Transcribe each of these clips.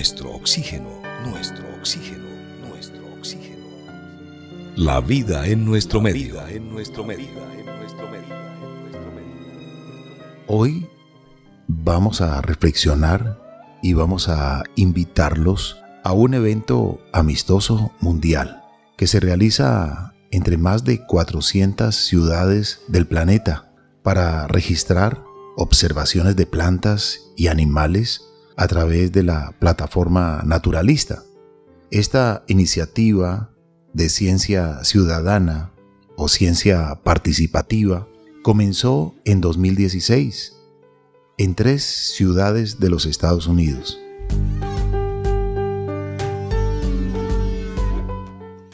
nuestro oxígeno, nuestro oxígeno, nuestro oxígeno. La vida en nuestro medio. en nuestro medio. Hoy vamos a reflexionar y vamos a invitarlos a un evento amistoso mundial que se realiza entre más de 400 ciudades del planeta para registrar observaciones de plantas y animales a través de la plataforma naturalista. Esta iniciativa de ciencia ciudadana o ciencia participativa comenzó en 2016 en tres ciudades de los Estados Unidos.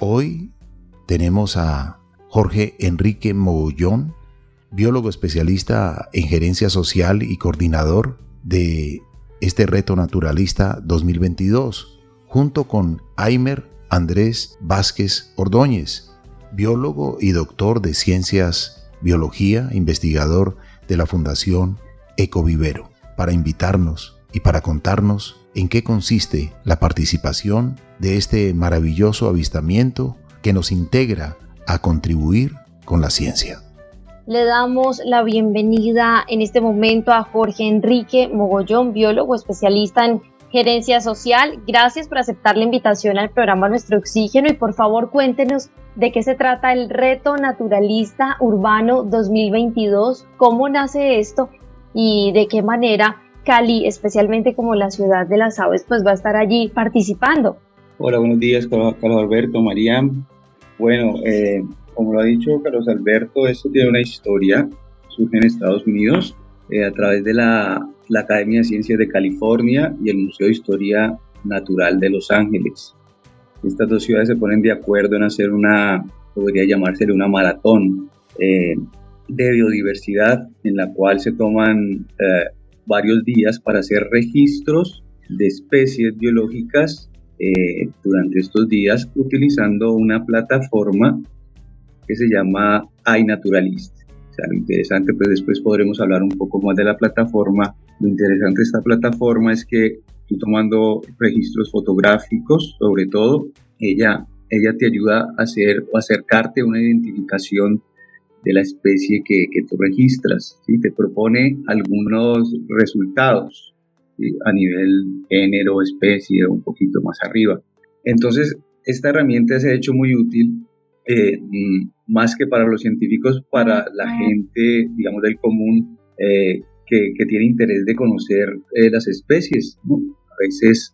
Hoy tenemos a Jorge Enrique Mogollón, biólogo especialista en gerencia social y coordinador de este reto naturalista 2022, junto con Aimer Andrés Vázquez Ordóñez, biólogo y doctor de ciencias biología, investigador de la Fundación Ecovivero, para invitarnos y para contarnos en qué consiste la participación de este maravilloso avistamiento que nos integra a contribuir con la ciencia. Le damos la bienvenida en este momento a Jorge Enrique Mogollón, biólogo especialista en gerencia social. Gracias por aceptar la invitación al programa Nuestro Oxígeno y por favor cuéntenos de qué se trata el Reto Naturalista Urbano 2022, cómo nace esto y de qué manera Cali, especialmente como la ciudad de las aves, pues va a estar allí participando. Hola, buenos días, Carlos Alberto, María. Bueno, eh, como lo ha dicho Carlos Alberto, esto tiene una historia, surge en Estados Unidos eh, a través de la, la, Academia de Ciencias de California y el Museo de Historia Natural de Los Ángeles. Estas dos ciudades se ponen de acuerdo en hacer una, podría llamársele una maratón eh, de biodiversidad en la cual se toman eh, varios días para hacer registros de especies biológicas eh, durante estos días utilizando una plataforma que se llama iNaturalist. O sea, lo interesante, pues después podremos hablar un poco más de la plataforma. Lo interesante de esta plataforma es que tú tomando registros fotográficos, sobre todo, ella, ella te ayuda a hacer o acercarte a una identificación de la especie que, que tú registras. ¿sí? Te propone algunos resultados a nivel género, especie, un poquito más arriba. Entonces, esta herramienta se ha hecho muy útil, eh, mm, más que para los científicos, para la gente, digamos, del común, eh, que, que, tiene interés de conocer eh, las especies. ¿no? A veces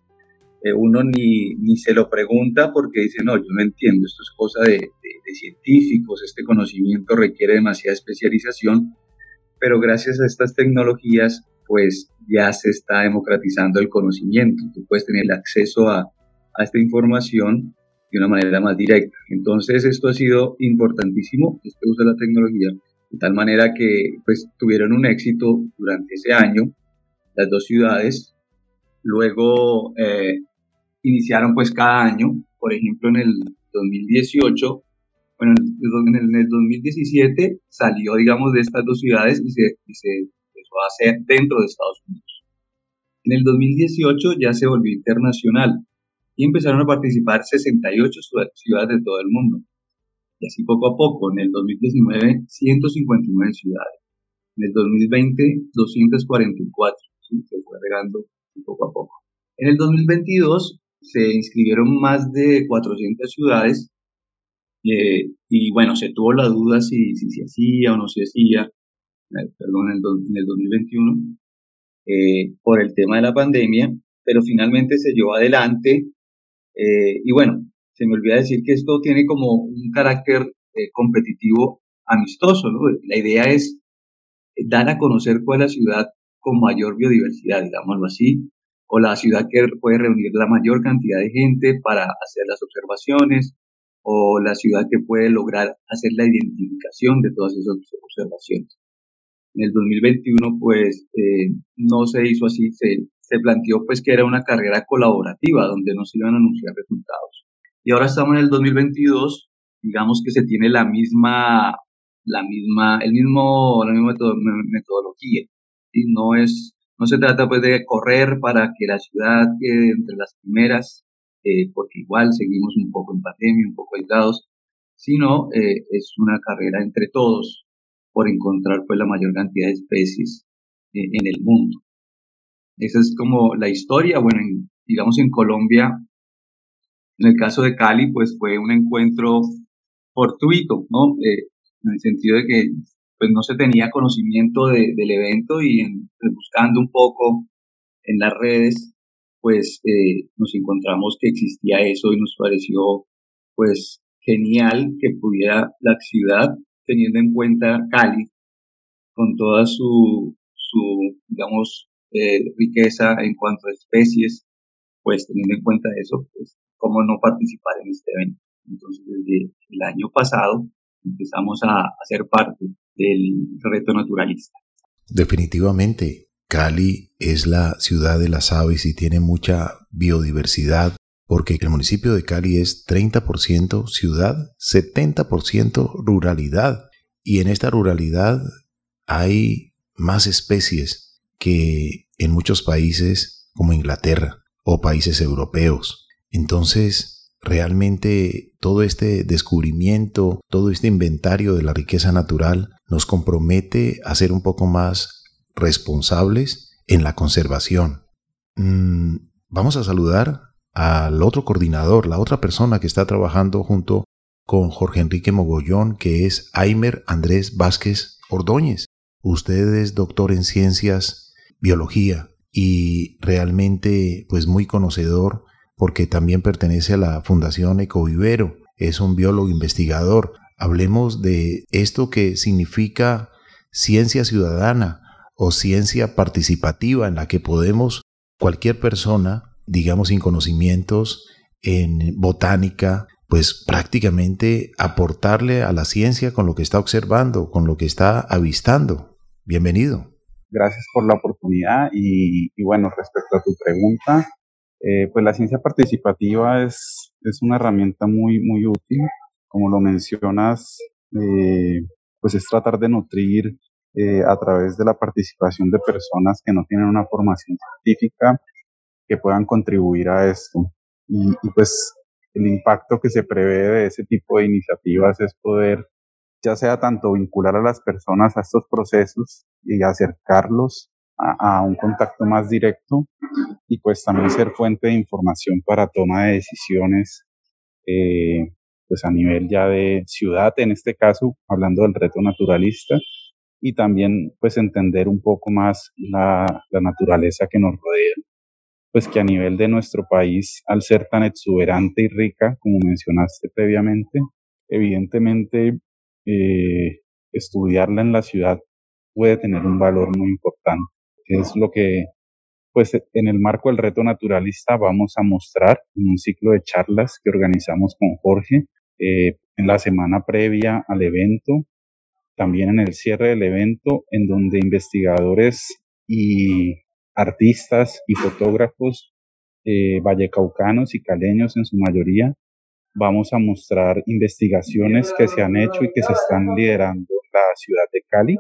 uno ni, ni, se lo pregunta porque dice, no, yo no entiendo, esto es cosa de, de científicos, este conocimiento requiere demasiada especialización, pero gracias a estas tecnologías pues ya se está democratizando el conocimiento. Tú puedes tener acceso a, a esta información de una manera más directa. Entonces esto ha sido importantísimo, este uso de la tecnología, de tal manera que pues tuvieron un éxito durante ese año las dos ciudades. Luego eh, iniciaron pues cada año, por ejemplo en el 2018, bueno, en el, 2017 salió digamos de estas dos ciudades y se, y se va a ser dentro de Estados Unidos. En el 2018 ya se volvió internacional y empezaron a participar 68 ciudades de todo el mundo. Y así poco a poco, en el 2019, 159 ciudades. En el 2020, 244. Se fue regando poco a poco. En el 2022 se inscribieron más de 400 ciudades eh, y bueno, se tuvo la duda si, si se hacía o no se hacía. Eh, perdón, en el, 2021, eh, por el tema de la pandemia, pero finalmente se llevó adelante. Eh, y bueno, se me olvida decir que esto tiene como un carácter competitivo amistoso. La idea es dar a conocer cuál es la ciudad con mayor biodiversidad, digámoslo así, o la ciudad que puede reunir la mayor cantidad de gente para hacer las observaciones, o la ciudad que puede lograr hacer la identificación de todas esas observaciones. En el 2021 pues eh, no se hizo así, se, se planteó pues que era una carrera colaborativa donde no se iban a anunciar resultados. Y ahora estamos en el 2022, digamos que se tiene la misma, la misma, el mismo, la misma metodología. y No es No se trata pues de correr para que la ciudad quede entre las primeras, eh, porque igual seguimos un poco en pandemia, un poco aislados, sino eh, es una carrera entre todos por encontrar pues la mayor cantidad de especies eh, en el mundo. Esa es como la historia, bueno, digamos en Colombia, en el caso de Cali, pues fue un encuentro fortuito, ¿no? en el sentido de que pues no se tenía conocimiento del evento y pues, buscando un poco en las redes, pues eh, nos encontramos que existía eso y nos pareció pues genial que pudiera la ciudad, teniendo en cuenta Cali, con toda su, su digamos, eh, riqueza en cuanto a especies, pues teniendo en cuenta eso, pues cómo no participar en este evento. Entonces, desde el año pasado empezamos a hacer parte del reto naturalista. Definitivamente, Cali es la ciudad de las aves y tiene mucha biodiversidad porque el municipio de Cali es 30% ciudad, 70% ruralidad y en esta ruralidad hay más especies que en muchos países como Inglaterra o países europeos. Entonces, Realmente todo este descubrimiento, todo este inventario de la riqueza natural nos compromete a ser un poco más responsables en la conservación. Mm, vamos a saludar al otro coordinador, la otra persona que está trabajando junto con Jorge Enrique Mogollón, que es Aimer Andrés Vázquez Ordóñez. Usted es doctor en ciencias, biología y realmente pues muy conocedor porque también pertenece a la Fundación Ecovivero, es un biólogo investigador. Hablemos de esto que significa ciencia ciudadana o ciencia participativa en la que podemos cualquier persona, digamos sin conocimientos en botánica, pues prácticamente aportarle a la ciencia con lo que está observando, con lo que está avistando. Bienvenido. Gracias por la oportunidad y, y bueno, respecto a tu pregunta, eh, pues la ciencia participativa es, es una herramienta muy, muy útil. Como lo mencionas, eh, pues es tratar de nutrir eh, a través de la participación de personas que no tienen una formación científica que puedan contribuir a esto. Y, y pues el impacto que se prevé de ese tipo de iniciativas es poder ya sea tanto vincular a las personas a estos procesos y acercarlos a, un contacto más directo y pues también ser fuente de información para toma de decisiones eh, pues a nivel ya de ciudad en este caso hablando del reto naturalista y también pues entender un poco más la, la naturaleza que nos rodea pues que a nivel de nuestro país al ser tan exuberante y rica como mencionaste previamente evidentemente eh, estudiarla en la ciudad puede tener un valor muy importante. Es lo que, pues en el marco del reto naturalista vamos a mostrar en un ciclo de charlas que organizamos con Jorge eh, en la semana previa al evento, también en el cierre del evento, en donde investigadores y artistas y fotógrafos eh, vallecaucanos y caleños en su mayoría, vamos a mostrar investigaciones que se han hecho y que se están liderando en la ciudad de Cali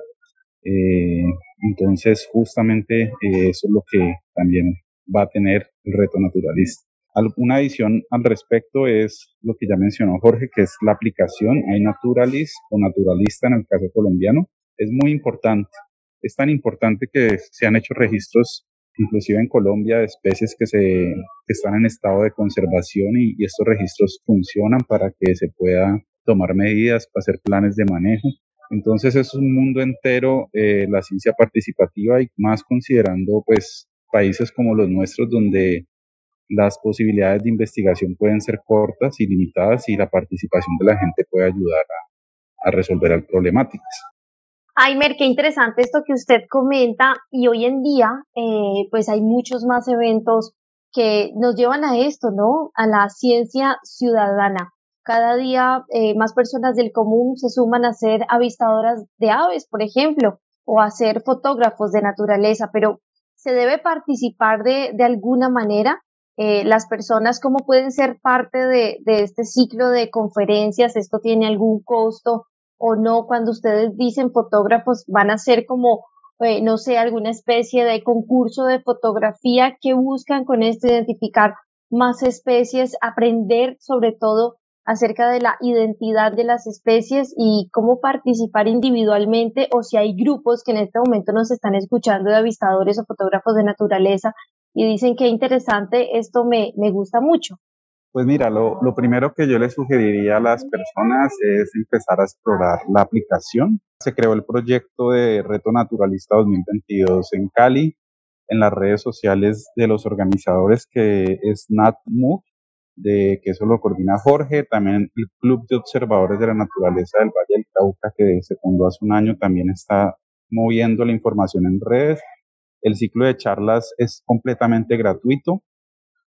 eh, entonces, justamente eh, eso es lo que también va a tener el reto naturalista. Una adición al respecto es lo que ya mencionó Jorge, que es la aplicación. Hay naturalist o naturalista en el caso colombiano. Es muy importante. Es tan importante que se han hecho registros, inclusive en Colombia, especies que, se, que están en estado de conservación y, estos registros funcionan para que se pueda tomar medidas, hacer planes de manejo entonces es un mundo entero eh, la ciencia participativa y más considerando pues países como los nuestros donde las posibilidades de investigación pueden ser cortas y limitadas y la participación de la gente puede ayudar a, resolver problemáticas. Aymer, qué interesante esto que usted comenta y hoy en día eh, pues hay muchos más eventos que nos llevan a esto, ¿no? A la ciencia ciudadana. Cada día eh, más personas del común se suman a ser avistadoras de aves, por ejemplo, o a ser fotógrafos de naturaleza, pero se debe participar de, de alguna manera. Eh, las personas, ¿cómo pueden ser parte de, de este ciclo de conferencias? ¿Esto tiene algún costo o no? Cuando ustedes dicen fotógrafos, van a ser como eh, no sé, alguna especie de concurso de fotografía que buscan con esto identificar más especies, aprender sobre todo acerca de la identidad de las especies y cómo participar individualmente o si hay grupos que en este momento nos están escuchando de avistadores o fotógrafos de naturaleza y dicen que interesante, esto me, me gusta mucho. Pues mira, lo, primero que yo le sugeriría a las personas es empezar a explorar la aplicación. Se creó el proyecto de Reto Naturalista 2022 en Cali, en las redes sociales de los organizadores que es NatMove, de que eso lo coordina Jorge, también el Club de Observadores de la Naturaleza del Valle del Cauca, que se fundó hace un año, también está moviendo la información en redes. El ciclo de charlas es completamente gratuito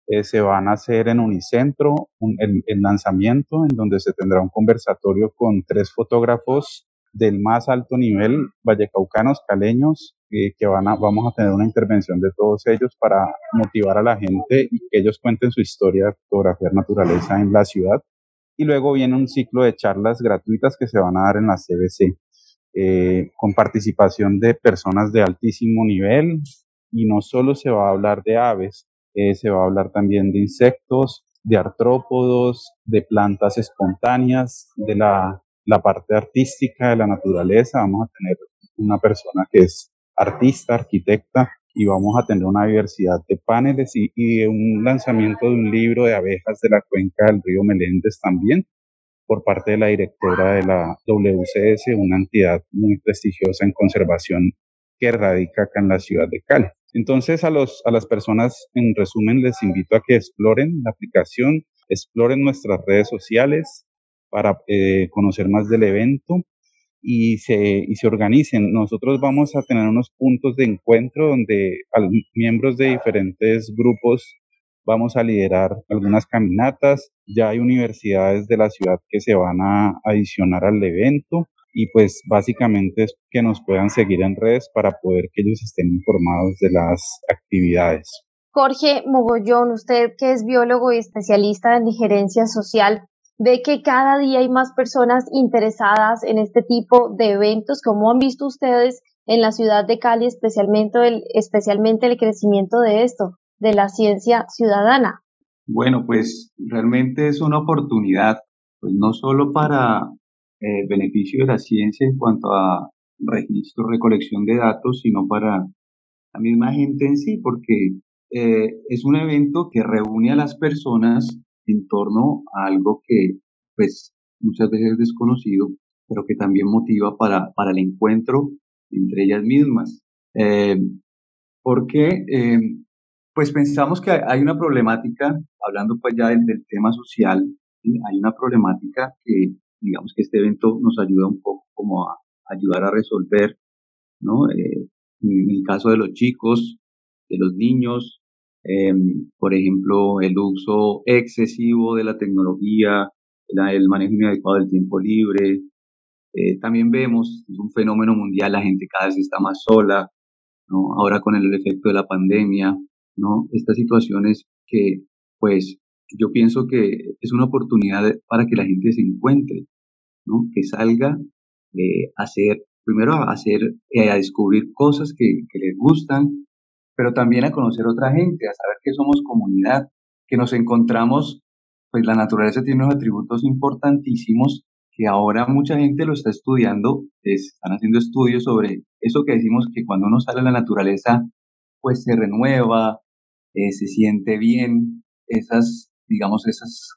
eh, se van a hacer en Unicentro el, lanzamiento en donde se tendrá un conversatorio con tres fotógrafos del más alto nivel, vallecaucanos, caleños, eh, que van a, vamos a tener una intervención de todos ellos para motivar a la gente y que ellos cuenten su historia de fotografía naturaleza en la ciudad. Y luego viene un ciclo de charlas gratuitas que se van a dar en la CBC, eh, con participación de personas de altísimo nivel, y no solo se va a hablar de aves, eh, se va a hablar también de insectos, de artrópodos, de plantas espontáneas, de la, parte artística de la naturaleza. Vamos a tener una persona que es artista, arquitecta, y vamos a tener una diversidad de paneles y, y, un lanzamiento de un libro de abejas de la cuenca del río Meléndez también por parte de la directora de la WCS, una entidad muy prestigiosa en conservación que radica acá en la ciudad de Cali. Entonces a, los, a las personas, en resumen, les invito a que exploren la aplicación, exploren nuestras redes sociales para eh, conocer más del evento y se, y se organicen. Nosotros vamos a tener unos puntos de encuentro donde miembros de diferentes grupos vamos a liderar algunas caminatas. Ya hay universidades de la ciudad que se van a adicionar al evento y pues básicamente es que nos puedan seguir en redes para poder que ellos estén informados de las actividades. Jorge Mogollón, usted que es biólogo y especialista en gerencia social, ve que cada día hay más personas interesadas en este tipo de eventos. ¿Cómo han visto ustedes en la ciudad de Cali especialmente el, especialmente el crecimiento de esto, de la ciencia ciudadana? Bueno, pues realmente es una oportunidad, pues no solo para eh, beneficio de la ciencia en cuanto a registro, recolección de datos, sino para la misma gente en sí, porque eh, es un evento que reúne a las personas en torno a algo que pues muchas veces es desconocido, pero que también motiva para, para el encuentro entre ellas mismas. Eh, porque eh, pues pensamos que hay una problemática, hablando pues ya del, tema social, hay una problemática que digamos que este evento nos ayuda un poco como a ayudar a resolver, ¿no? Eh, en el caso de los chicos, de los niños, em, por ejemplo, el uso excesivo de la tecnología, el manejo inadecuado del tiempo libre. Eh, también vemos, es un fenómeno mundial, la gente cada vez está más sola, ¿no? Ahora con el efecto de la pandemia, ¿no? Estas situaciones que, pues, yo pienso que es una oportunidad para que la gente se encuentre, ¿no? Que salga eh, a hacer, primero a hacer, eh, a descubrir cosas que, les gustan, pero también a conocer otra gente, a saber que somos comunidad, que nos encontramos, pues la naturaleza tiene unos atributos importantísimos que ahora mucha gente lo está estudiando, están haciendo estudios sobre eso que decimos que cuando uno sale a la naturaleza, pues se renueva, eh, se siente bien, esas digamos, esas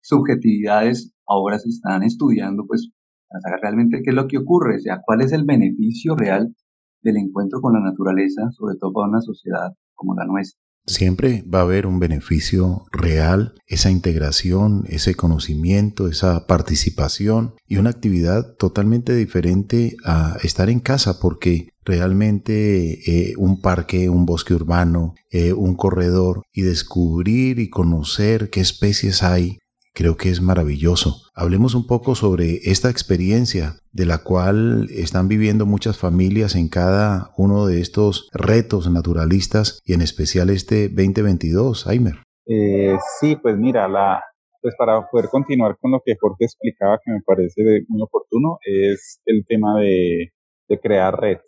subjetividades ahora se están estudiando, pues, para saber realmente qué es lo que ocurre, o sea, cuál es el beneficio real del encuentro con la naturaleza, sobre todo para una sociedad como la nuestra. Siempre va a haber un beneficio real, esa integración, ese conocimiento, esa participación y una actividad totalmente diferente a estar en casa porque realmente eh, un parque, un bosque urbano, eh, un corredor y descubrir y conocer qué especies hay creo que es maravilloso. Hablemos un poco sobre esta experiencia de la cual están viviendo muchas familias en cada uno de estos retos naturalistas y en especial este 2022, Aimer. Eh, sí, pues mira, la, pues para poder continuar con lo que Jorge explicaba, que me parece muy oportuno, es el tema de, de crear red.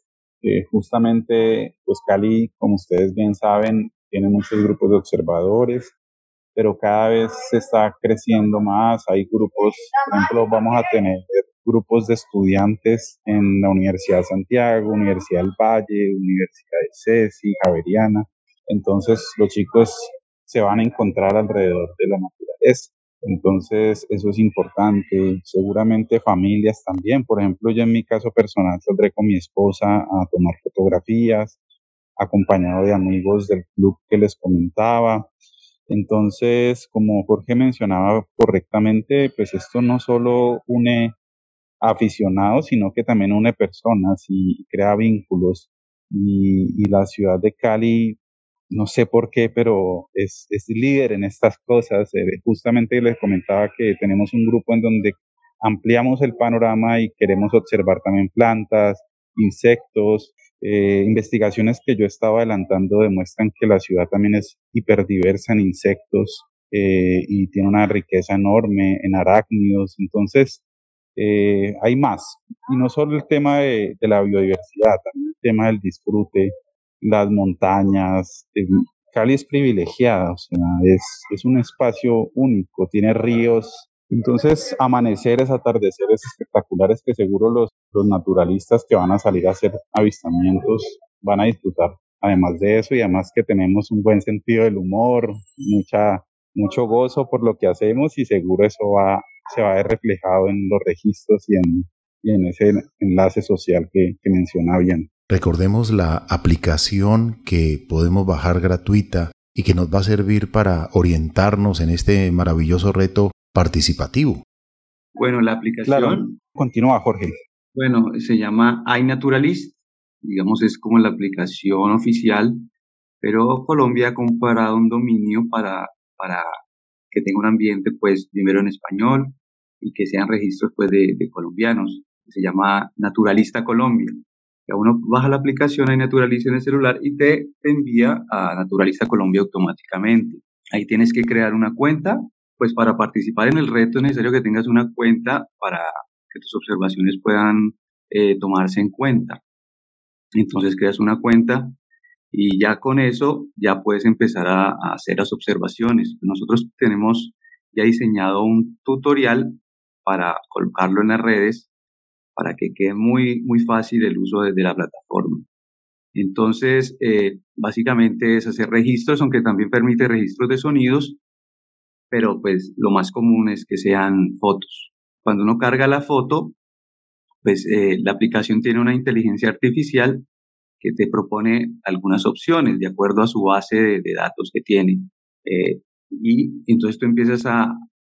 Eh, justamente, pues Cali, como ustedes bien saben, tiene muchos grupos de observadores, pero cada vez se está creciendo más. Hay grupos, por ejemplo, vamos a tener grupos de estudiantes en la Universidad de Santiago, Universidad del Valle, Universidad de CESI, Javeriana. Entonces los chicos se van a encontrar alrededor de la naturaleza. Entonces eso es importante. Seguramente familias también. Por ejemplo, yo en mi caso personal saldré con mi esposa a tomar fotografías, acompañado de amigos del club que les comentaba. Entonces, como Jorge mencionaba correctamente, pues esto no solo une aficionados, sino que también une personas y crea vínculos. Y, la ciudad de Cali, no sé por qué, pero es, es líder en estas cosas. Eh, justamente les comentaba que tenemos un grupo en donde ampliamos el panorama y queremos observar también plantas, insectos. Eh, investigaciones que yo estaba adelantando demuestran que la ciudad también es hiperdiversa en insectos eh, y tiene una riqueza enorme en arácnidos. Entonces, eh, hay más. Y no solo el tema de, la biodiversidad, también el tema del disfrute, las montañas. Cali es privilegiada, o sea, es, es un espacio único, tiene ríos. Entonces, amaneceres, atardeceres espectaculares que seguro los, los naturalistas que van a salir a hacer avistamientos van a disfrutar. Además de eso, y además que tenemos un buen sentido del humor, mucha, mucho gozo por lo que hacemos y seguro eso va se va a ver reflejado en los registros y en, en ese enlace social que, que menciona bien. Recordemos la aplicación que podemos bajar gratuita y que nos va a servir para orientarnos en este maravilloso reto participativo. Bueno, la aplicación. Continúa, Jorge. Bueno, se llama iNaturalist. Digamos, es como la aplicación oficial, pero Colombia ha comparado un dominio para, para que tenga un ambiente, pues, primero en español y que sean registros, pues, de, colombianos. Se llama Naturalista Colombia. Uno baja la aplicación, hay Naturalista en el celular y te, envía a Naturalista Colombia automáticamente. Ahí tienes que crear una cuenta, pues para participar en el reto es necesario que tengas una cuenta para que tus observaciones puedan eh, tomarse en cuenta. Entonces creas una cuenta, y ya con eso ya puedes empezar a, hacer las observaciones. Nosotros tenemos ya diseñado un tutorial para colocarlo en las redes para que quede muy, muy fácil el uso desde la plataforma. Entonces, eh, básicamente es hacer registros, aunque también permite registros de sonidos, pero pues lo más común es que sean fotos. Cuando uno carga la foto, pues eh, la aplicación tiene una inteligencia artificial que te propone algunas opciones de acuerdo a su base de, datos que tiene. Eh, y entonces tú empiezas a,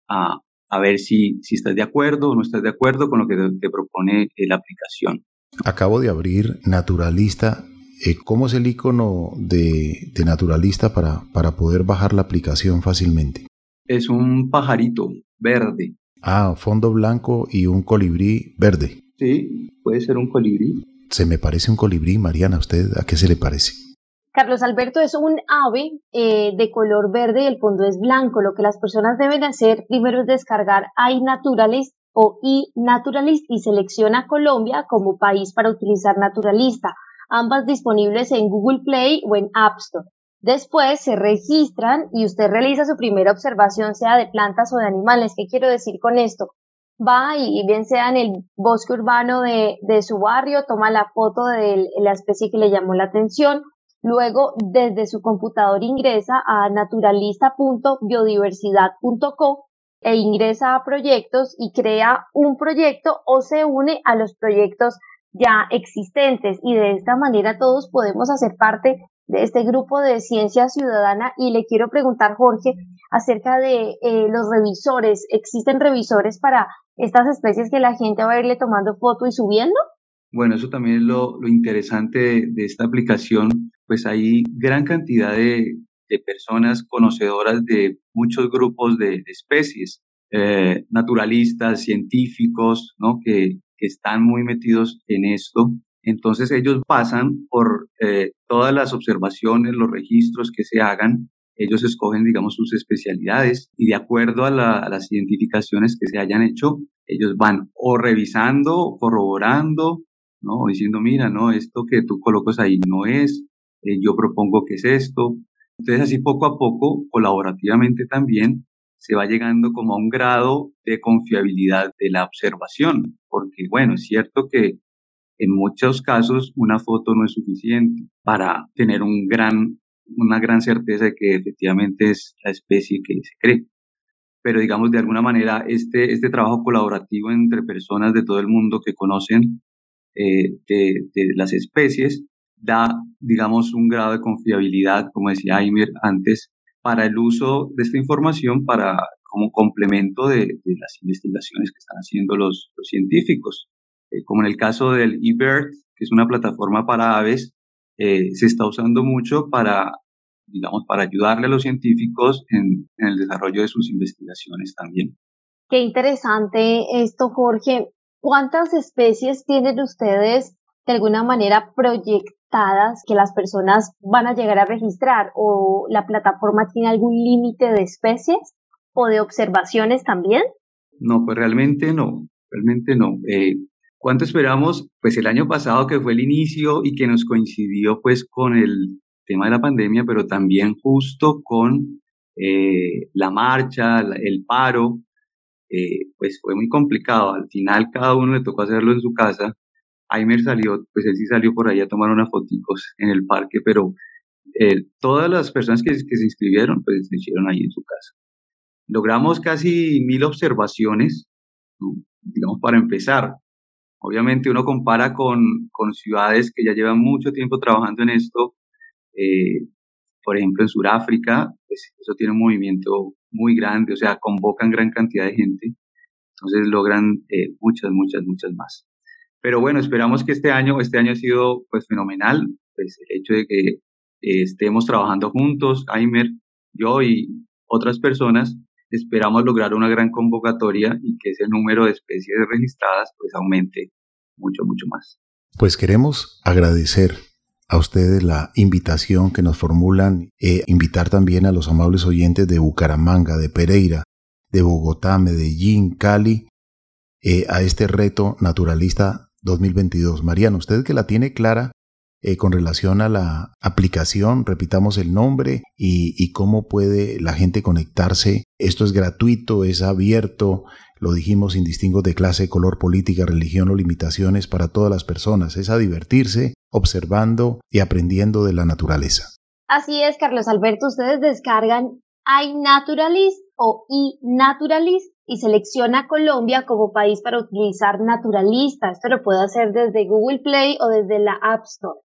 a, a, ver si, si estás de acuerdo o no estás de acuerdo con lo que te, propone eh, la aplicación. Acabo de abrir Naturalista. Eh, ¿Cómo es el icono de, de Naturalista para, para poder bajar la aplicación fácilmente? Es un pajarito verde. Ah, fondo blanco y un colibrí verde. Sí, puede ser un colibrí. Se me parece un colibrí, Mariana. ¿A usted a qué se le parece? Carlos Alberto es un ave eh, de color verde y el fondo es blanco. Lo que las personas deben hacer primero es descargar iNaturalist o iNaturalist y selecciona Colombia como país para utilizar Naturalista, ambas disponibles en Google Play o en App Store. Después se registran y usted realiza su primera observación, sea de plantas o de animales. ¿Qué quiero decir con esto? va y, bien sea en el bosque urbano de, de su barrio, toma la foto de la especie que le llamó la atención, luego desde su computador ingresa a naturalista.biodiversidad.co e ingresa a proyectos y crea un proyecto o se une a los proyectos ya existentes y de esta manera todos podemos hacer parte de este grupo de ciencia ciudadana y le quiero preguntar Jorge acerca de eh, los revisores. ¿Existen revisores para estas especies que la gente va a irle tomando foto y subiendo? Bueno, eso también es lo, interesante de, esta aplicación, pues hay gran cantidad de, personas conocedoras de muchos grupos de, especies, eh, naturalistas, científicos, ¿no? Que, están muy metidos en esto. Entonces ellos pasan por eh, todas las observaciones, los registros que se hagan ellos escogen, digamos, sus especialidades y de acuerdo a, las identificaciones que se hayan hecho, ellos van o revisando, corroborando, ¿no? Diciendo, mira, no, esto que tú colocas ahí no es, eh, yo propongo que es esto. Entonces, así poco a poco, colaborativamente también, se va llegando como a un grado de confiabilidad de la observación, porque bueno, es cierto que en muchos casos una foto no es suficiente para tener un gran, una gran certeza de que efectivamente es la especie que se cree. Pero digamos, de alguna manera, este, este trabajo colaborativo entre personas de todo el mundo que conocen eh, de, las especies da, digamos, un grado de confiabilidad, como decía Aimer antes, para el uso de esta información para como complemento de, las investigaciones que están haciendo los, científicos. Eh, como en el caso del eBird, que es una plataforma para aves, eh, se está usando mucho para, digamos, para ayudarle a los científicos en, en el desarrollo de sus investigaciones también. Qué interesante esto, Jorge. ¿Cuántas especies tienen ustedes de alguna manera proyectadas que las personas van a llegar a registrar? ¿O la plataforma tiene algún límite de especies o de observaciones también? No, pues realmente no, realmente no. Eh, ¿Cuánto esperamos? Pues el año pasado que fue el inicio y que nos coincidió pues con el tema de la pandemia, pero también justo con eh, la marcha, el paro, eh, pues fue muy complicado. Al final cada uno le tocó hacerlo en su casa. Aimer salió, pues él sí salió por ahí a tomar unas fotos en el parque, pero eh, todas las personas que, se inscribieron, pues se hicieron ahí en su casa. Logramos casi mil observaciones, digamos, para empezar. Obviamente uno compara con, con ciudades que ya llevan mucho tiempo trabajando en esto. Eh, por ejemplo, en Sudáfrica, pues eso tiene un movimiento muy grande, o sea, convocan gran cantidad de gente. Entonces logran eh, muchas, muchas, muchas más. Pero bueno, esperamos que este año, este año ha sido pues fenomenal, pues el hecho de que eh, estemos trabajando juntos, Aimer, yo y otras personas, esperamos lograr una gran convocatoria y que ese número de especies registradas pues aumente mucho, mucho más. Pues queremos agradecer a ustedes la invitación que nos formulan e invitar también a los amables oyentes de Bucaramanga, de Pereira, de Bogotá, Medellín, Cali, eh, a este reto naturalista 2022. Mariano, usted que la tiene clara, eh, con relación a la aplicación, repitamos el nombre y, y, cómo puede la gente conectarse. Esto es gratuito, es abierto, lo dijimos sin distingo de clase, color, política, religión o limitaciones para todas las personas. Es a divertirse observando y aprendiendo de la naturaleza. Así es, Carlos Alberto, ustedes descargan iNaturalist o iNaturalist y selecciona Colombia como país para utilizar naturalista. Esto lo puede hacer desde Google Play o desde la App Store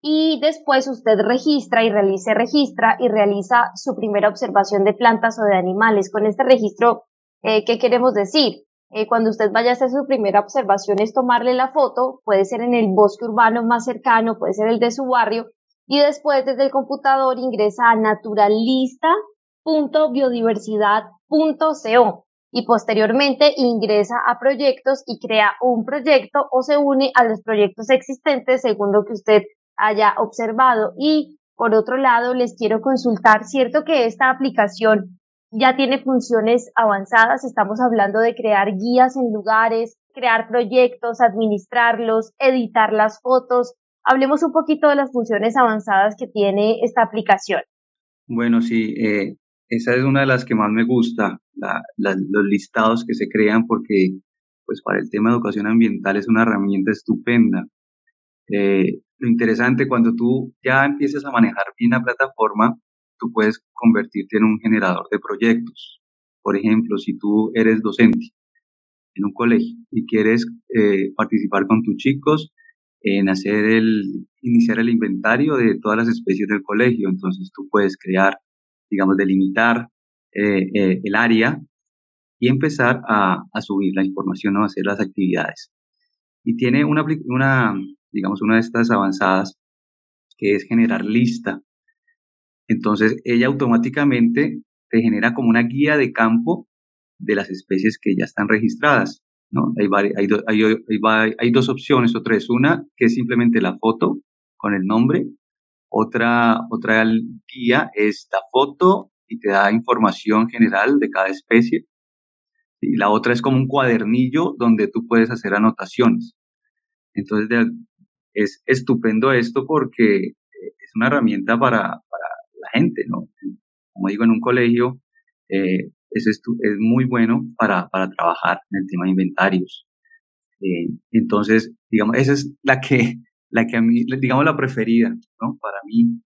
y después usted registra y realice registra y realiza su primera observación de plantas o de animales. Con este registro, eh, ¿qué queremos decir? Eh, cuando usted vaya a hacer su primera observación es tomarle la foto, puede ser en el bosque urbano más cercano, puede ser el de su barrio, y después desde el computador ingresa a naturalista.biodiversidad.co y posteriormente ingresa a proyectos y crea un proyecto o se une a los proyectos existentes según lo que usted haya observado. Y por otro lado, les quiero consultar, cierto que esta aplicación ya tiene funciones avanzadas, estamos hablando de crear guías en lugares, crear proyectos, administrarlos, editar las fotos. Hablemos un poquito de las funciones avanzadas que tiene esta aplicación. Bueno, sí, eh, esa es una de las que más me gusta, los listados que se crean porque pues para el tema de educación ambiental es una herramienta estupenda. Eh, lo interesante, cuando tú ya empiezas a manejar bien la plataforma, tú puedes convertirte en un generador de proyectos. Por ejemplo, si tú eres docente en un colegio y quieres eh, participar con tus chicos en hacer el, iniciar el inventario de todas las especies del colegio, entonces tú puedes crear, digamos, delimitar eh, eh, el área y empezar a, a, subir la información o hacer las actividades. Y tiene una, una, digamos, una de estas avanzadas, que es generar lista. Entonces, ella automáticamente te genera como una guía de campo de las especies que ya están registradas. ¿no? Hay, hay, hay, hay, dos opciones o tres. Una que es simplemente la foto con el nombre. Otra, otra guía es la foto y te da información general de cada especie. Y la otra es como un cuadernillo donde tú puedes hacer anotaciones. Entonces es estupendo esto porque eh, es una herramienta para, para la gente, ¿no? Como digo, en un colegio eh, eso es, muy bueno para, para, trabajar en el tema de inventarios. Eh, entonces, digamos, esa es la que, la que a mí, digamos, la preferida, ¿no? Para mí,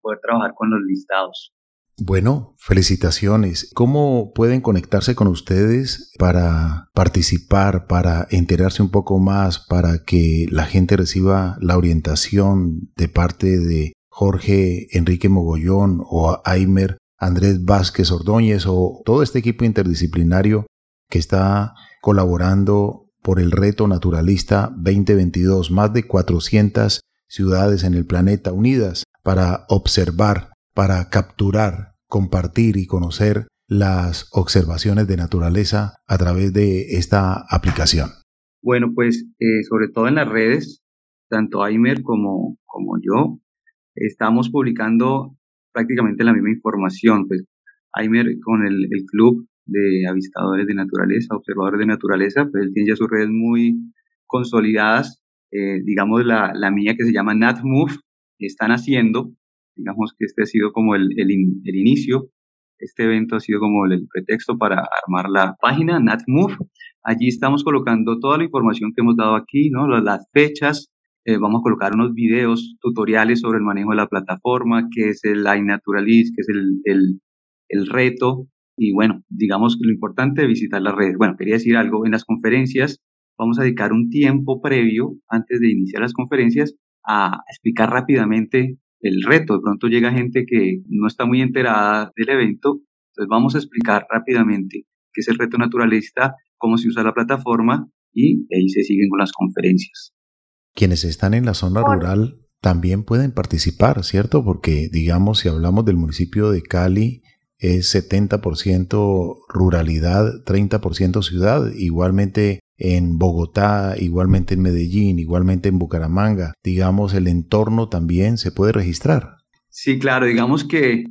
poder trabajar con los listados. Bueno, felicitaciones. ¿Cómo pueden conectarse con ustedes para participar, para enterarse un poco más, para que la gente reciba la orientación de parte de Jorge Enrique Mogollón o Aimer Andrés Vázquez Ordóñez o todo este equipo interdisciplinario que está colaborando por el reto naturalista 2022, más de 400 ciudades en el planeta unidas para observar, para capturar, compartir y conocer las observaciones de naturaleza a través de esta aplicación? Bueno, pues eh, sobre todo en las redes, tanto Aimer como, como yo, estamos publicando prácticamente la misma información. Pues Aimer con el, club de avistadores de naturaleza, observadores de naturaleza, pues él tiene ya sus redes muy consolidadas. Eh, digamos la, la mía que se llama NatMove, están haciendo, digamos que este ha sido como el, el, el inicio, este evento ha sido como el pretexto para armar la página NatMove. Allí estamos colocando toda la información que hemos dado aquí, ¿no? las fechas, eh, vamos a colocar unos videos tutoriales sobre el manejo de la plataforma, qué es el iNaturalist, qué es el, el, el reto. Y bueno, digamos que lo importante es visitar las redes. Bueno, quería decir algo, en las conferencias vamos a dedicar un tiempo previo, antes de iniciar las conferencias, a explicar rápidamente el reto. De pronto llega gente que no está muy enterada del evento, entonces vamos a explicar rápidamente qué es el reto naturalista, cómo se usa la plataforma y ahí se siguen con las conferencias quienes están en la zona rural también pueden participar, ¿cierto? Porque, digamos, si hablamos del municipio de Cali, es 70% ruralidad, 30% ciudad, igualmente en Bogotá, igualmente en Medellín, igualmente en Bucaramanga, digamos, el entorno también se puede registrar. Sí, claro, digamos que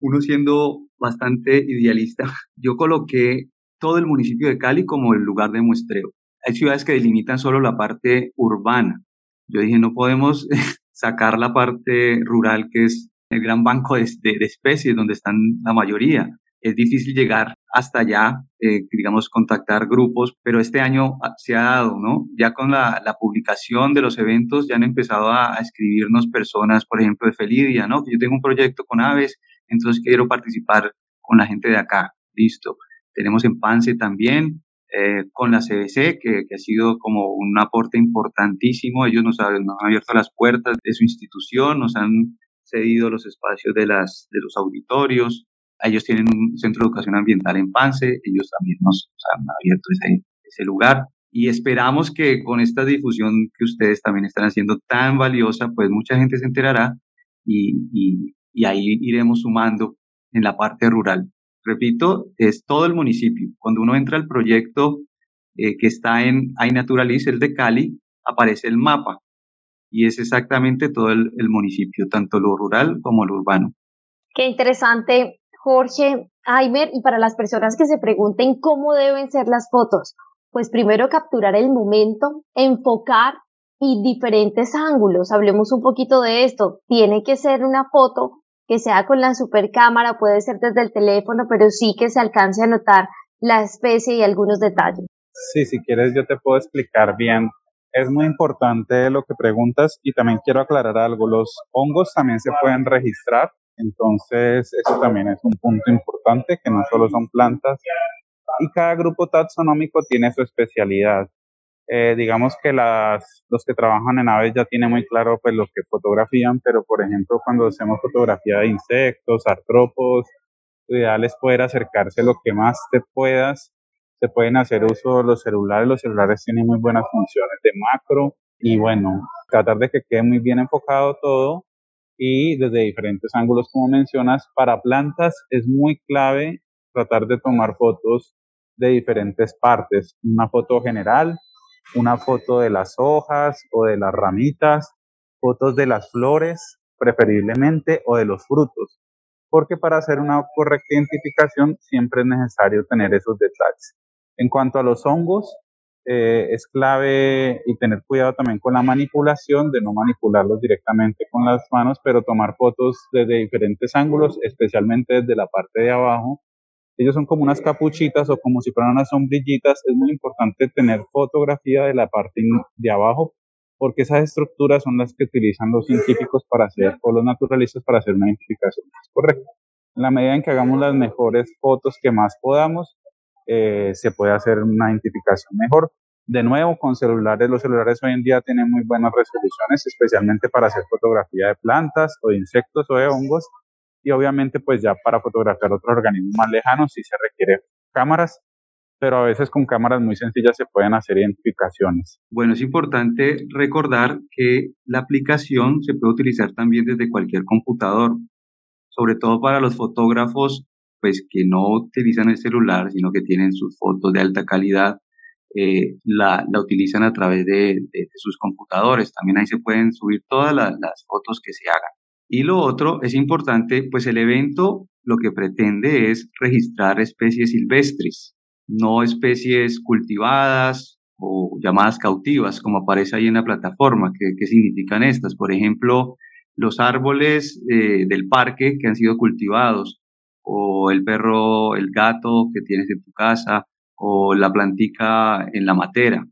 uno siendo bastante idealista, yo coloqué todo el municipio de Cali como el lugar de muestreo hay ciudades que delimitan solo la parte urbana. Yo dije, no podemos sacar la parte rural, que es el gran banco de, especies donde están la mayoría. Es difícil llegar hasta allá, eh, digamos, contactar grupos, pero este año se ha dado, ¿no? Ya con la, publicación de los eventos ya han empezado a, escribirnos personas, por ejemplo, de Felidia, ¿no? Yo tengo un proyecto con aves, entonces quiero participar con la gente de acá. Listo. Tenemos en Pance también, eh, con la CBC, que, ha sido como un aporte importantísimo. Ellos nos han, abierto las puertas de su institución, nos han cedido los espacios de, las, de los auditorios. Ellos tienen un centro de educación ambiental en Pance, ellos también nos, han abierto ese, ese lugar. Y esperamos que con esta difusión que ustedes también están haciendo tan valiosa, pues mucha gente se enterará y, y, y ahí iremos sumando en la parte rural repito, es todo el municipio. Cuando uno entra al proyecto eh, que está en iNaturalis, el de Cali, aparece el mapa y es exactamente todo el, municipio, tanto lo rural como lo urbano. Qué interesante, Jorge, Aimer, y para las personas que se pregunten cómo deben ser las fotos, pues primero capturar el momento, enfocar y diferentes ángulos. Hablemos un poquito de esto. Tiene que ser una foto que sea con la super cámara, puede ser desde el teléfono, pero sí que se alcance a notar la especie y algunos detalles. Sí, si quieres yo te puedo explicar bien. Es muy importante lo que preguntas y también quiero aclarar algo. Los hongos también se pueden registrar, entonces eso también es un punto importante, que no solo son plantas. Y cada grupo taxonómico tiene su especialidad. Eh, digamos que las, los que trabajan en aves ya tienen muy claro pues lo que fotografían, pero por ejemplo cuando hacemos fotografía de insectos, artrópodos, lo ideal es poder acercarse lo que más te puedas. Se pueden hacer uso de los celulares, los celulares tienen muy buenas funciones de macro y bueno, tratar de que quede muy bien enfocado todo y desde diferentes ángulos como mencionas. Para plantas es muy clave tratar de tomar fotos de diferentes partes, una foto general, una foto de las hojas o de las ramitas, fotos de las flores preferiblemente o de los frutos, porque para hacer una correcta identificación siempre es necesario tener esos detalles. En cuanto a los hongos, eh, es clave y tener cuidado también con la manipulación, de no manipularlos directamente con las manos, pero tomar fotos desde diferentes ángulos, especialmente desde la parte de abajo. Ellos son como unas capuchitas o como si fueran unas sombrillitas. Es muy importante tener fotografía de la parte de abajo porque esas estructuras son las que utilizan los científicos para hacer, o los naturalistas para hacer una identificación más correcta. En la medida en que hagamos las mejores fotos que más podamos, eh, se puede hacer una identificación mejor. De nuevo, con celulares, los celulares hoy en día tienen muy buenas resoluciones, especialmente para hacer fotografía de plantas o de insectos o de hongos. Y obviamente, pues ya para fotografiar otros organismos más lejanos sí se requiere cámaras, pero a veces con cámaras muy sencillas se pueden hacer identificaciones. Bueno, es importante recordar que la aplicación se puede utilizar también desde cualquier computador, sobre todo para los fotógrafos pues que no utilizan el celular, sino que tienen sus fotos de alta calidad, eh, la, la, utilizan a través de, de, sus computadores. También ahí se pueden subir todas las fotos que se hagan. Y lo otro es importante, pues el evento lo que pretende es registrar especies silvestres, no especies cultivadas o llamadas cautivas, como aparece ahí en la plataforma. ¿Qué, qué significan estas? Por ejemplo, los árboles eh, del parque que han sido cultivados, o el perro, el gato que tienes en tu casa, o la plantica en la matera.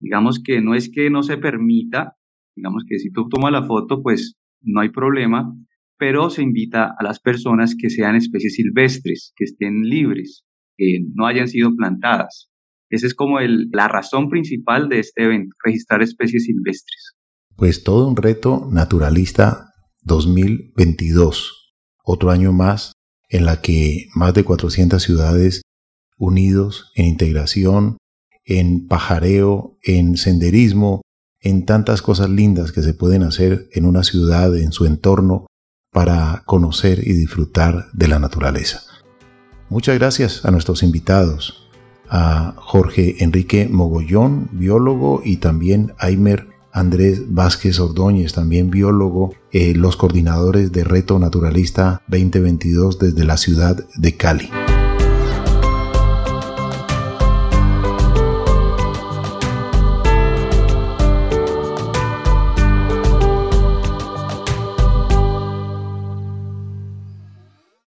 Digamos que no es que no se permita, digamos que si tú tomas la foto, pues no hay problema, pero se invita a las personas que sean especies silvestres, que estén libres, que no hayan sido plantadas. Esa es como el, la razón principal de este evento, registrar especies silvestres. Pues todo un reto naturalista 2022, otro año más en la que más de 400 ciudades unidos en integración, en pajareo, en senderismo, en tantas cosas lindas que se pueden hacer en una ciudad, en su entorno, para conocer y disfrutar de la naturaleza. Muchas gracias a nuestros invitados, a Jorge Enrique Mogollón, biólogo, y también Aimer Andrés Vázquez Ordóñez, también biólogo, eh, los coordinadores de Reto Naturalista 2022 desde la ciudad de Cali.